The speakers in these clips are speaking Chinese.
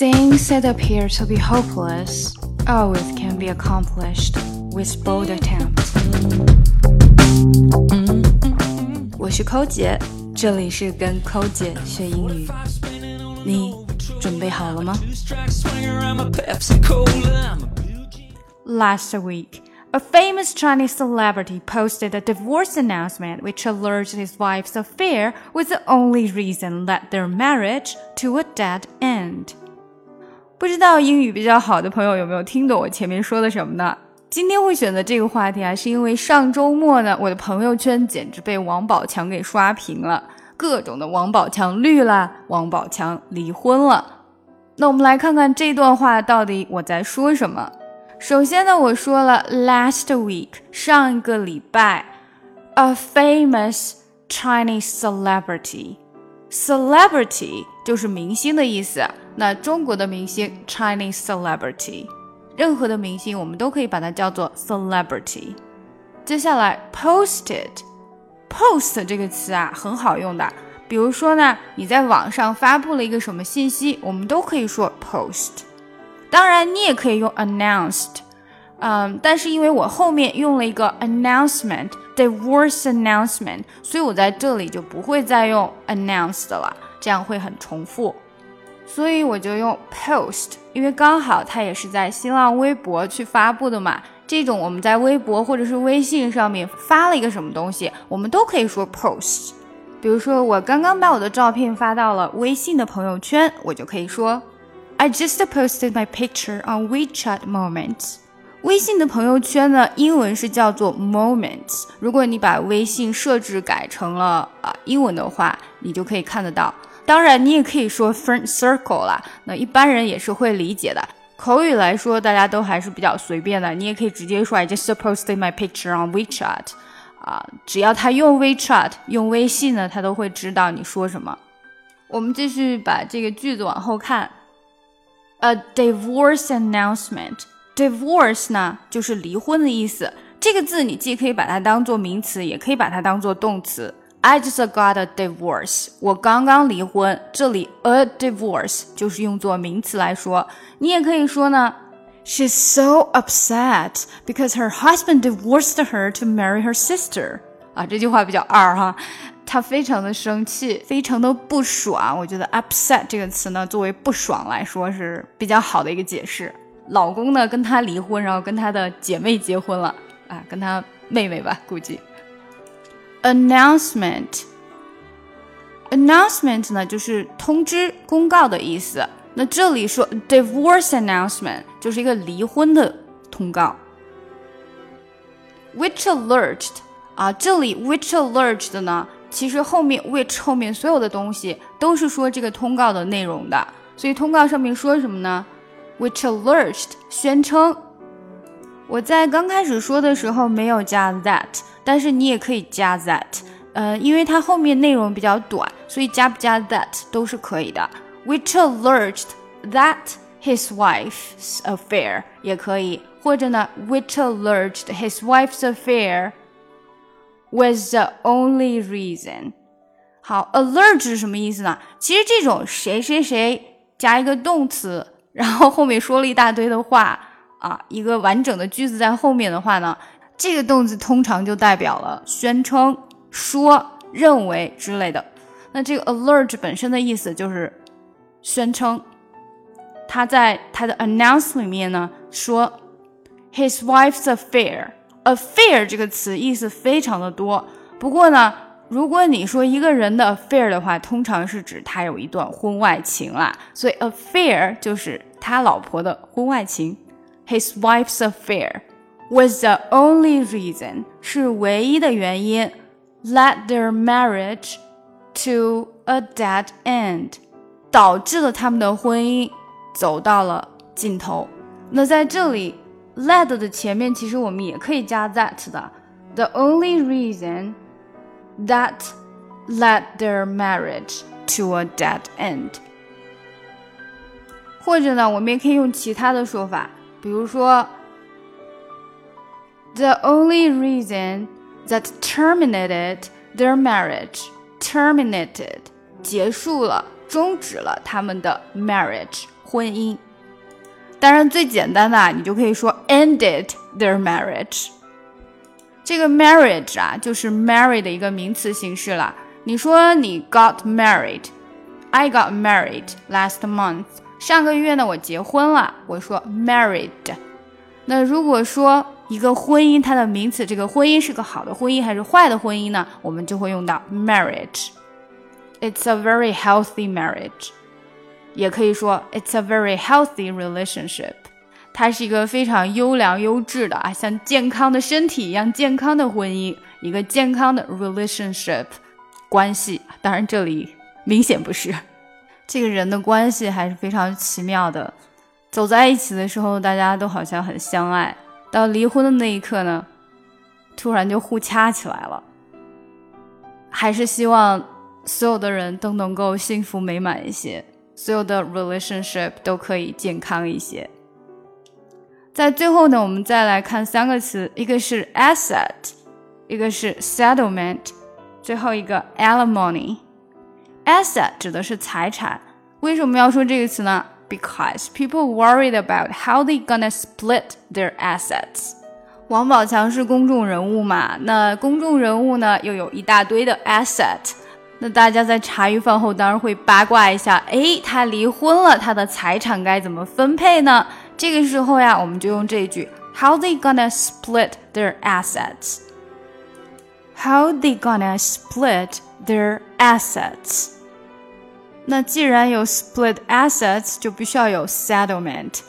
Things that appear to be hopeless always can be accomplished with bold attempt. 我是寇姐，这里是跟寇姐学英语。你准备好了吗？Last week. A famous Chinese celebrity posted a divorce announcement which alleged his wife's affair was the only reason led their marriage to a dead end. 不知道英语比较好的朋友有没有听懂我前面说的什么呢？今天会选择这个话题啊，是因为上周末呢，我的朋友圈简直被王宝强给刷屏了，各种的王宝强绿了，王宝强离婚了。那我们来看看这段话到底我在说什么。首先呢，我说了 last week 上一个礼拜，a famous Chinese celebrity celebrity。就是明星的意思。那中国的明星 chinese celebrity 任何的明星我们都可以把它叫做 celebrity 接下来 posted post 这个词啊很好用的。比如说呢你在网上发布了一个什么信息我们都可以说 post 当然你也可以用 announced 嗯但是因为我后面用了一个 announcement divorce announcement 所以我在这里就不会再用 announced 了。这样会很重复。所以我就用 post，因为刚好它也是在新浪微博去发布的嘛。这种我们在微博或者是微信上面发了一个什么东西，我们都可以说 post。比如说我刚刚把我的照片发到了微信的朋友圈，我就可以说 I just posted my picture on WeChat Moments。微信的朋友圈呢，英文是叫做 Moments。如果你把微信设置改成了啊英文的话，你就可以看得到。当然，你也可以说 friend circle 啦，那一般人也是会理解的。口语来说，大家都还是比较随便的。你也可以直接说 I just posted my picture on WeChat，啊，只要他用 WeChat 用微信呢，他都会知道你说什么。我们继续把这个句子往后看。A divorce announcement，divorce 呢就是离婚的意思。这个字你既可以把它当做名词，也可以把它当做动词。I just got a divorce。我刚刚离婚。这里 a divorce 就是用作名词来说。你也可以说呢，She's so upset because her husband divorced her to marry her sister。啊，这句话比较二哈。她非常的生气，非常的不爽。我觉得 upset 这个词呢，作为不爽来说是比较好的一个解释。老公呢跟她离婚，然后跟她的姐妹结婚了啊，跟她妹妹吧，估计。Announcement，announcement 呢就是通知、公告的意思。那这里说 divorce announcement 就是一个离婚的通告。Which alerted 啊，这里 which alerted 呢，其实后面 which 后面所有的东西都是说这个通告的内容的。所以通告上面说什么呢？Which alerted 宣称。我在刚开始说的时候没有加 that。但是你也可以加 that，呃，因为它后面内容比较短，所以加不加 that 都是可以的。Which alleged that his wife's affair 也可以，或者呢，which alleged his wife's affair was the only reason。好，allege 是什么意思呢？其实这种谁谁谁加一个动词，然后后面说了一大堆的话啊，一个完整的句子在后面的话呢？这个动词通常就代表了宣称、说、认为之类的。那这个 alert 本身的意思就是宣称。他在他的 announce 里面呢说，his wife's affair。affair 这个词意思非常的多。不过呢，如果你说一个人的 affair 的话，通常是指他有一段婚外情啦。所以 affair 就是他老婆的婚外情，his wife's affair。was the only reason 是唯一的原因，led their marriage to a dead end，导致了他们的婚姻走到了尽头。那在这里，led 的前面其实我们也可以加 that 的，the only reason that led their marriage to a dead end。或者呢，我们也可以用其他的说法，比如说。 the only reason that terminated their marriage terminated 结束了， 终止了他们的 marriage 婚姻。当然，最简单的你就可以说 ended their marriage。这个 marriage 啊，就是 marry 的一个名词形式了。你说你 got married，I got married last month。上个月呢，我结婚了，我说 married。那如果说 一个婚姻，它的名词，这个婚姻是个好的婚姻还是坏的婚姻呢？我们就会用到 marriage。It's a very healthy marriage。也可以说 It's a very healthy relationship。它是一个非常优良优质的啊，像健康的身体一样健康的婚姻，一个健康的 relationship 关系。当然，这里明显不是。这个人的关系还是非常奇妙的，走在一起的时候，大家都好像很相爱；到离婚的那一刻呢，突然就互掐起来了。还是希望所有的人都能够幸福美满一些，所有的 relationship 都可以健康一些。在最后呢，我们再来看三个词，一个是 asset，一个是 settlement，最后一个 alimony。Asset 指的是财产，为什么要说这个词呢 ？Because people worried about how they gonna split their assets。王宝强是公众人物嘛，那公众人物呢又有一大堆的 asset，那大家在茶余饭后当然会八卦一下，诶，他离婚了，他的财产该怎么分配呢？这个时候呀，我们就用这句：How they gonna split their assets？How they gonna split their assets？ 那既然有 split assets，就必须要有 settlement。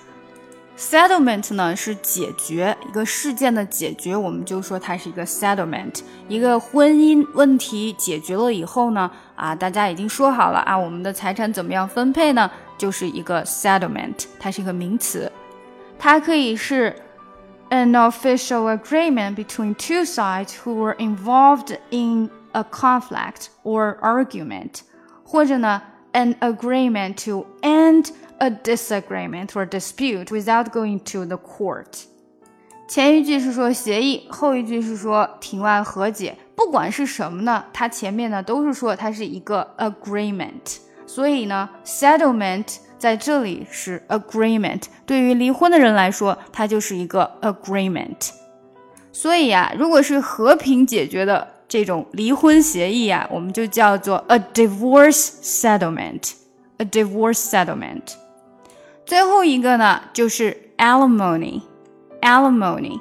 settlement 呢是解决一个事件的解决，我们就说它是一个 settlement。一个婚姻问题解决了以后呢，啊，大家已经说好了啊，我们的财产怎么样分配呢？就是一个 settlement，它是一个名词，它可以是 an official agreement between two sides who were involved in a conflict or argument，或者呢。An agreement to end a disagreement or dispute without going to the court。前一句是说协议，后一句是说庭外和解。不管是什么呢，它前面呢都是说它是一个 agreement。所以呢，settlement 在这里是 agreement。对于离婚的人来说，它就是一个 agreement。所以呀，如果是和平解决的。这种离婚协议啊，我们就叫做 a divorce settlement，a divorce settlement。最后一个呢，就是 alimony，alimony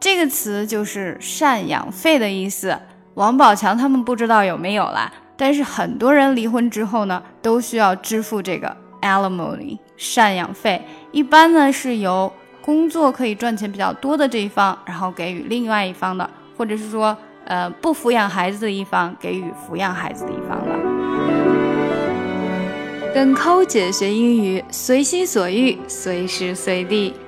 这个词就是赡养费的意思。王宝强他们不知道有没有啦，但是很多人离婚之后呢，都需要支付这个 alimony 赡养费。一般呢是由工作可以赚钱比较多的这一方，然后给予另外一方的，或者是说。呃，不抚养孩子的一方给予抚养孩子的一方了。跟抠姐学英语，随心所欲，随时随地。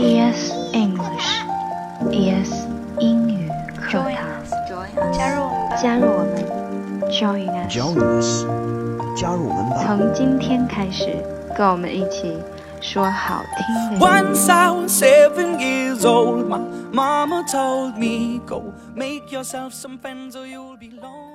E S English E S 英语课堂。加入我们吧，加入我们，Join us。Join us，加入我们吧。从今天开始，跟我们一起说好听的英语。Once I was seven years old, my mama told me, Go make yourself some friends or you'll be lonely.